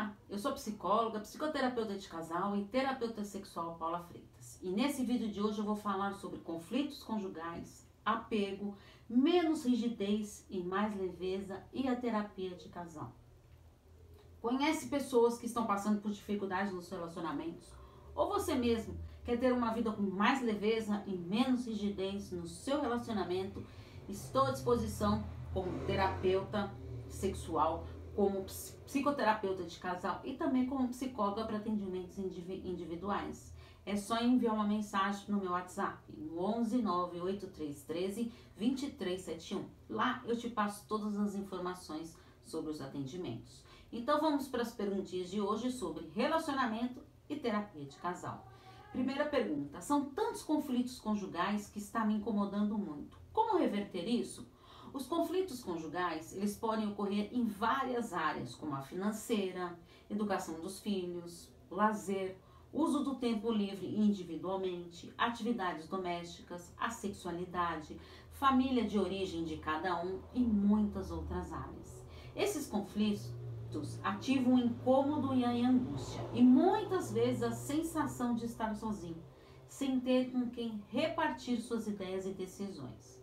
Olá, eu sou psicóloga, psicoterapeuta de casal e terapeuta sexual Paula Freitas. E nesse vídeo de hoje eu vou falar sobre conflitos conjugais, apego, menos rigidez e mais leveza e a terapia de casal. Conhece pessoas que estão passando por dificuldades nos relacionamentos? Ou você mesmo quer ter uma vida com mais leveza e menos rigidez no seu relacionamento? Estou à disposição como terapeuta sexual como psicoterapeuta de casal e também como psicóloga para atendimentos individuais. É só enviar uma mensagem no meu WhatsApp, no 11 98313 2371. Lá eu te passo todas as informações sobre os atendimentos. Então vamos para as perguntinhas de hoje sobre relacionamento e terapia de casal. Primeira pergunta: são tantos conflitos conjugais que está me incomodando muito. Como reverter isso? Os conflitos conjugais, eles podem ocorrer em várias áreas, como a financeira, educação dos filhos, lazer, uso do tempo livre individualmente, atividades domésticas, a sexualidade, família de origem de cada um e muitas outras áreas. Esses conflitos ativam o incômodo e a angústia e muitas vezes a sensação de estar sozinho, sem ter com quem repartir suas ideias e decisões.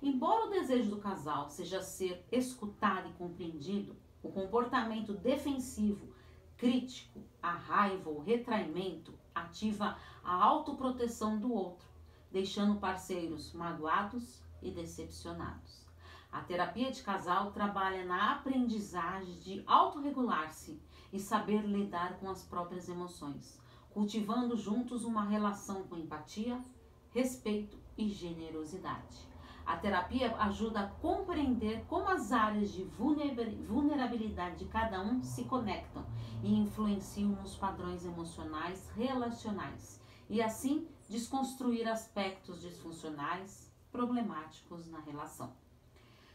Embora o desejo do casal seja ser escutado e compreendido, o comportamento defensivo, crítico, a raiva ou retraimento ativa a autoproteção do outro, deixando parceiros magoados e decepcionados. A terapia de casal trabalha na aprendizagem de autorregular-se e saber lidar com as próprias emoções, cultivando juntos uma relação com empatia, respeito e generosidade. A terapia ajuda a compreender como as áreas de vulnerabilidade de cada um se conectam e influenciam nos padrões emocionais relacionais e assim desconstruir aspectos disfuncionais problemáticos na relação.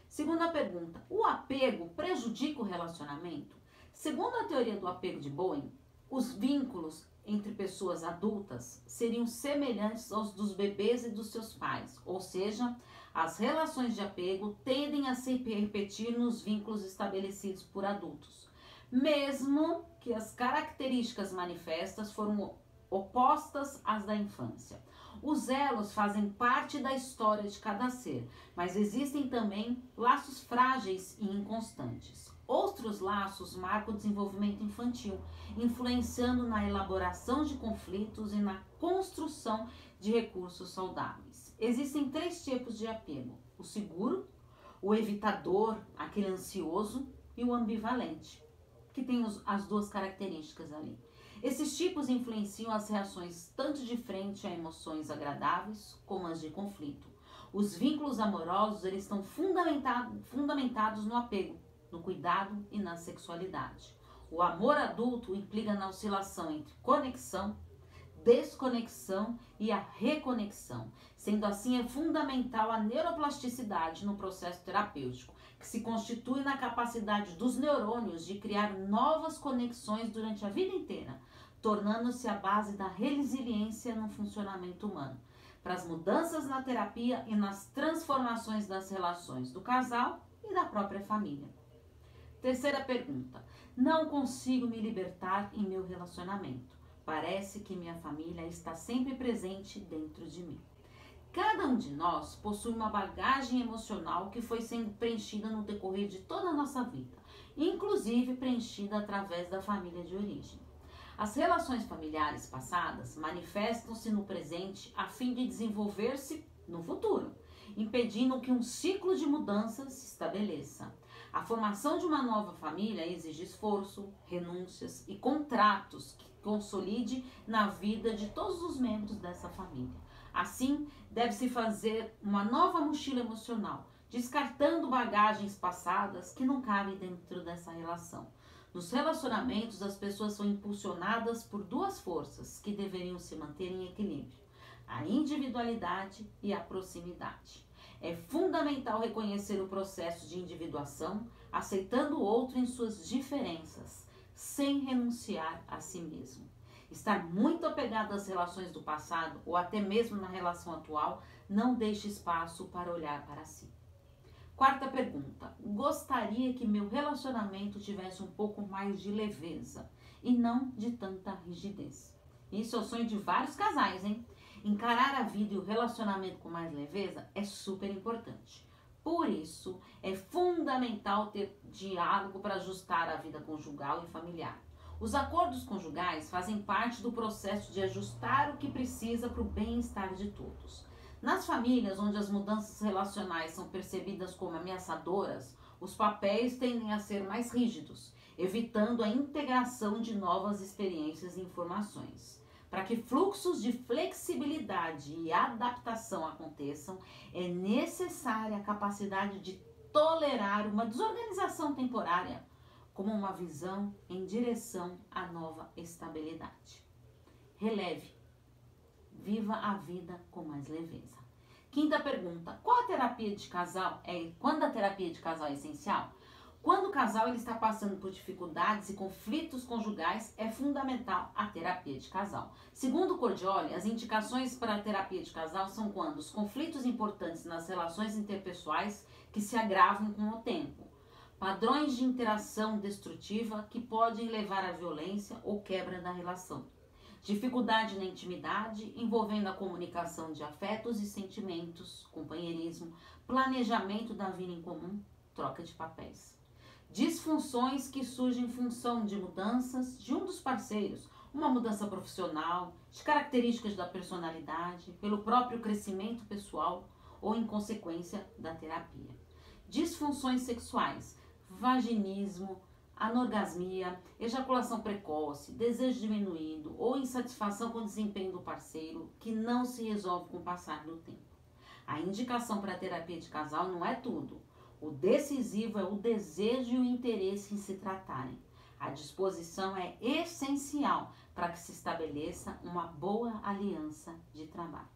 Segunda pergunta: o apego prejudica o relacionamento? Segundo a teoria do apego de Bowen, os vínculos entre pessoas adultas seriam semelhantes aos dos bebês e dos seus pais, ou seja, as relações de apego tendem a se repetir nos vínculos estabelecidos por adultos, mesmo que as características manifestas foram opostas às da infância. Os elos fazem parte da história de cada ser, mas existem também laços frágeis e inconstantes. Outros laços marcam o desenvolvimento infantil, influenciando na elaboração de conflitos e na construção de recursos saudáveis. Existem três tipos de apego: o seguro, o evitador, aquele ansioso, e o ambivalente, que tem os, as duas características ali. Esses tipos influenciam as reações tanto de frente a emoções agradáveis como as de conflito. Os vínculos amorosos eles estão fundamentado, fundamentados no apego, no cuidado e na sexualidade. O amor adulto implica na oscilação entre conexão desconexão e a reconexão. Sendo assim, é fundamental a neuroplasticidade no processo terapêutico, que se constitui na capacidade dos neurônios de criar novas conexões durante a vida inteira, tornando-se a base da resiliência no funcionamento humano. Para as mudanças na terapia e nas transformações das relações do casal e da própria família. Terceira pergunta: Não consigo me libertar em meu relacionamento. Parece que minha família está sempre presente dentro de mim. Cada um de nós possui uma bagagem emocional que foi sendo preenchida no decorrer de toda a nossa vida, inclusive preenchida através da família de origem. As relações familiares passadas manifestam-se no presente a fim de desenvolver-se no futuro, impedindo que um ciclo de mudanças se estabeleça. A formação de uma nova família exige esforço, renúncias e contratos que consolide na vida de todos os membros dessa família. Assim, deve-se fazer uma nova mochila emocional, descartando bagagens passadas que não cabem dentro dessa relação. Nos relacionamentos, as pessoas são impulsionadas por duas forças que deveriam se manter em equilíbrio: a individualidade e a proximidade. É fundamental reconhecer o processo de individuação, aceitando o outro em suas diferenças, sem renunciar a si mesmo. Estar muito apegado às relações do passado ou até mesmo na relação atual não deixa espaço para olhar para si. Quarta pergunta: gostaria que meu relacionamento tivesse um pouco mais de leveza e não de tanta rigidez. Isso é o sonho de vários casais, hein? Encarar a vida e o relacionamento com mais leveza é super importante. Por isso, é fundamental ter diálogo para ajustar a vida conjugal e familiar. Os acordos conjugais fazem parte do processo de ajustar o que precisa para o bem-estar de todos. Nas famílias onde as mudanças relacionais são percebidas como ameaçadoras, os papéis tendem a ser mais rígidos, evitando a integração de novas experiências e informações. Para que fluxos de flexibilidade e adaptação aconteçam, é necessária a capacidade de tolerar uma desorganização temporária como uma visão em direção à nova estabilidade. Releve. Viva a vida com mais leveza. Quinta pergunta: qual a terapia de casal é? Quando a terapia de casal é essencial? Quando o casal ele está passando por dificuldades e conflitos conjugais, é fundamental a terapia de casal. Segundo Cordioli, as indicações para a terapia de casal são quando os conflitos importantes nas relações interpessoais que se agravam com o tempo, padrões de interação destrutiva que podem levar à violência ou quebra da relação, dificuldade na intimidade envolvendo a comunicação de afetos e sentimentos, companheirismo, planejamento da vida em comum, troca de papéis disfunções que surgem em função de mudanças de um dos parceiros, uma mudança profissional, de características da personalidade, pelo próprio crescimento pessoal ou em consequência da terapia. Disfunções sexuais, vaginismo, anorgasmia, ejaculação precoce, desejo diminuído ou insatisfação com o desempenho do parceiro que não se resolve com o passar do tempo. A indicação para a terapia de casal não é tudo. O decisivo é o desejo e o interesse em se tratarem. A disposição é essencial para que se estabeleça uma boa aliança de trabalho.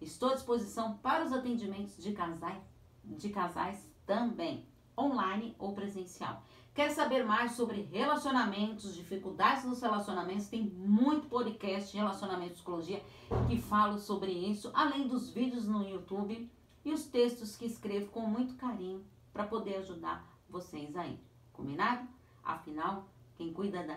Estou à disposição para os atendimentos de casais, de casais também, online ou presencial. Quer saber mais sobre relacionamentos, dificuldades nos relacionamentos? Tem muito podcast de relacionamento e psicologia que falo sobre isso, além dos vídeos no YouTube e os textos que escrevo com muito carinho para poder ajudar vocês aí. Combinado? Afinal, quem cuida da